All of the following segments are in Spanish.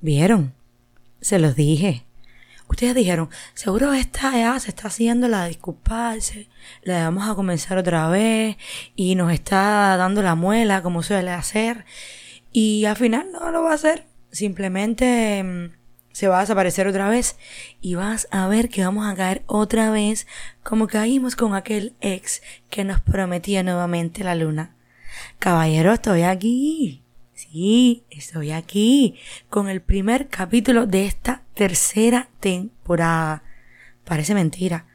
¿Vieron? Se los dije. Ustedes dijeron, seguro esta ya se está haciendo la disculparse, la vamos a comenzar otra vez y nos está dando la muela como suele hacer. Y al final no lo va a hacer. Simplemente mm, se va a desaparecer otra vez y vas a ver que vamos a caer otra vez como caímos con aquel ex que nos prometía nuevamente la luna. Caballero, estoy aquí. Sí, estoy aquí con el primer capítulo de esta tercera temporada. Parece mentira.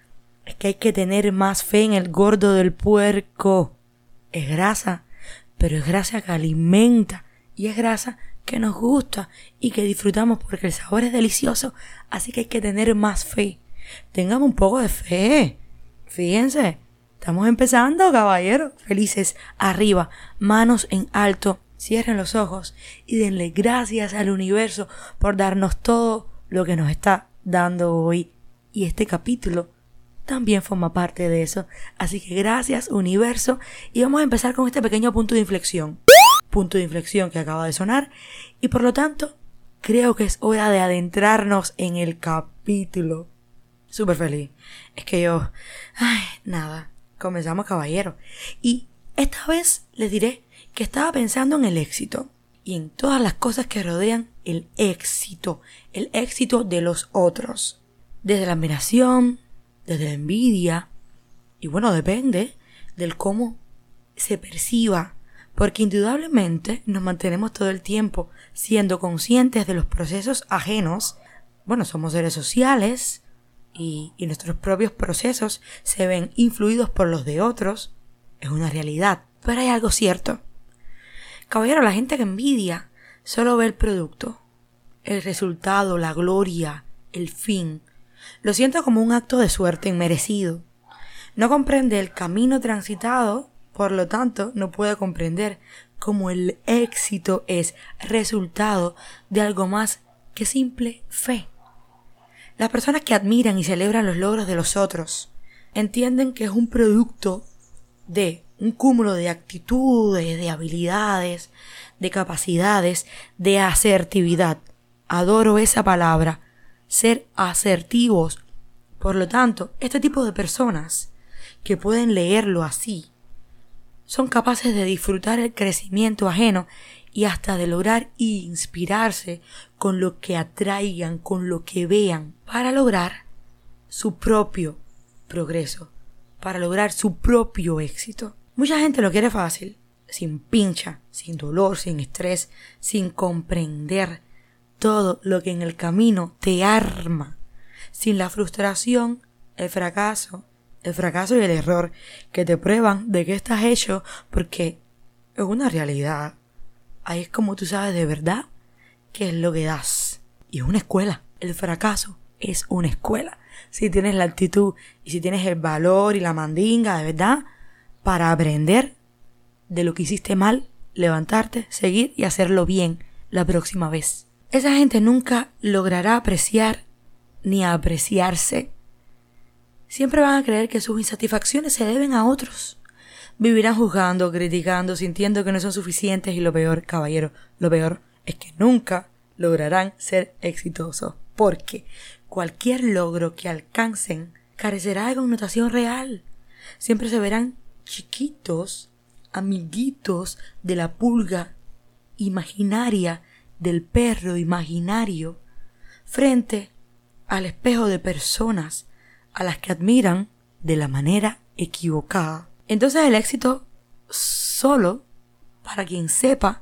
Es que hay que tener más fe en el gordo del puerco. Es grasa, pero es grasa que alimenta y es grasa que nos gusta y que disfrutamos porque el sabor es delicioso. Así que hay que tener más fe. Tengamos un poco de fe. Fíjense, estamos empezando, caballeros. Felices, arriba, manos en alto Cierren los ojos y denle gracias al universo por darnos todo lo que nos está dando hoy. Y este capítulo también forma parte de eso. Así que gracias universo y vamos a empezar con este pequeño punto de inflexión. Punto de inflexión que acaba de sonar y por lo tanto creo que es hora de adentrarnos en el capítulo. Súper feliz. Es que yo... Ay, nada. Comenzamos caballero. Y esta vez les diré que estaba pensando en el éxito y en todas las cosas que rodean el éxito, el éxito de los otros. Desde la admiración, desde la envidia, y bueno, depende del cómo se perciba, porque indudablemente nos mantenemos todo el tiempo siendo conscientes de los procesos ajenos. Bueno, somos seres sociales y, y nuestros propios procesos se ven influidos por los de otros. Es una realidad. Pero hay algo cierto. Caballero, la gente que envidia solo ve el producto, el resultado, la gloria, el fin. Lo siento como un acto de suerte inmerecido. No comprende el camino transitado, por lo tanto, no puede comprender cómo el éxito es resultado de algo más que simple fe. Las personas que admiran y celebran los logros de los otros entienden que es un producto de un cúmulo de actitudes, de habilidades, de capacidades, de asertividad. Adoro esa palabra, ser asertivos. Por lo tanto, este tipo de personas que pueden leerlo así, son capaces de disfrutar el crecimiento ajeno y hasta de lograr inspirarse con lo que atraigan, con lo que vean, para lograr su propio progreso, para lograr su propio éxito. Mucha gente lo quiere fácil, sin pincha, sin dolor, sin estrés, sin comprender todo lo que en el camino te arma, sin la frustración, el fracaso, el fracaso y el error que te prueban de que estás hecho porque es una realidad. Ahí es como tú sabes de verdad qué es lo que das. Y es una escuela. El fracaso es una escuela. Si tienes la actitud y si tienes el valor y la mandinga de verdad, para aprender de lo que hiciste mal, levantarte, seguir y hacerlo bien la próxima vez. Esa gente nunca logrará apreciar ni apreciarse. Siempre van a creer que sus insatisfacciones se deben a otros. Vivirán juzgando, criticando, sintiendo que no son suficientes y lo peor, caballero, lo peor es que nunca lograrán ser exitosos. Porque cualquier logro que alcancen carecerá de connotación real. Siempre se verán chiquitos, amiguitos de la pulga imaginaria, del perro imaginario, frente al espejo de personas a las que admiran de la manera equivocada. Entonces el éxito solo para quien sepa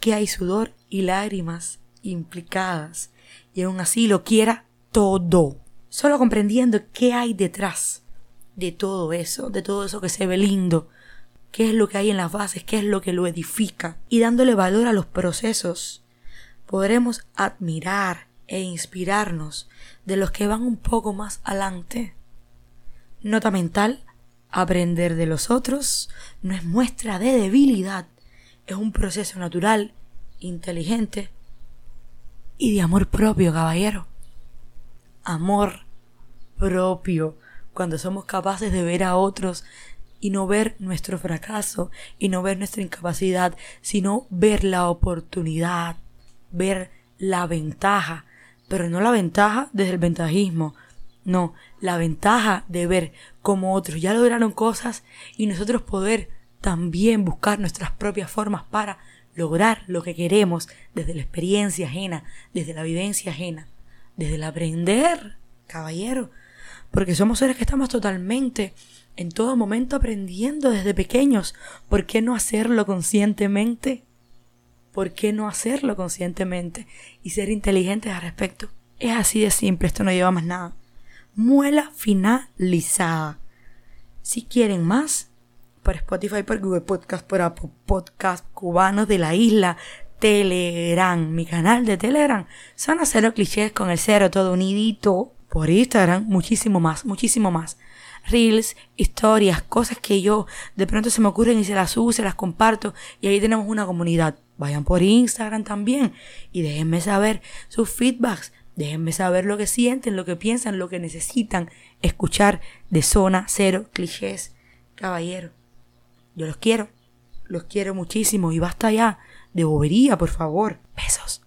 que hay sudor y lágrimas implicadas y aún así lo quiera todo, solo comprendiendo qué hay detrás de todo eso, de todo eso que se ve lindo, qué es lo que hay en las bases, qué es lo que lo edifica, y dándole valor a los procesos, podremos admirar e inspirarnos de los que van un poco más adelante. Nota mental, aprender de los otros no es muestra de debilidad, es un proceso natural, inteligente y de amor propio, caballero. Amor propio cuando somos capaces de ver a otros y no ver nuestro fracaso y no ver nuestra incapacidad, sino ver la oportunidad, ver la ventaja, pero no la ventaja desde el ventajismo, no, la ventaja de ver cómo otros ya lograron cosas y nosotros poder también buscar nuestras propias formas para lograr lo que queremos desde la experiencia ajena, desde la vivencia ajena, desde el aprender, caballero, porque somos seres que estamos totalmente en todo momento aprendiendo desde pequeños. ¿Por qué no hacerlo conscientemente? ¿Por qué no hacerlo conscientemente y ser inteligentes al respecto? Es así de simple, esto no lleva más nada. Muela finalizada. Si quieren más, por Spotify, por Google Podcast, por Apple Podcast, cubanos de la isla, Telegram, mi canal de Telegram, son a cero clichés con el cero todo unidito. Por Instagram, muchísimo más, muchísimo más reels, historias, cosas que yo de pronto se me ocurren y se las subo, se las comparto y ahí tenemos una comunidad. Vayan por Instagram también y déjenme saber sus feedbacks, déjenme saber lo que sienten, lo que piensan, lo que necesitan escuchar de zona cero clichés. Caballero, yo los quiero, los quiero muchísimo y basta ya de bobería, por favor. Besos.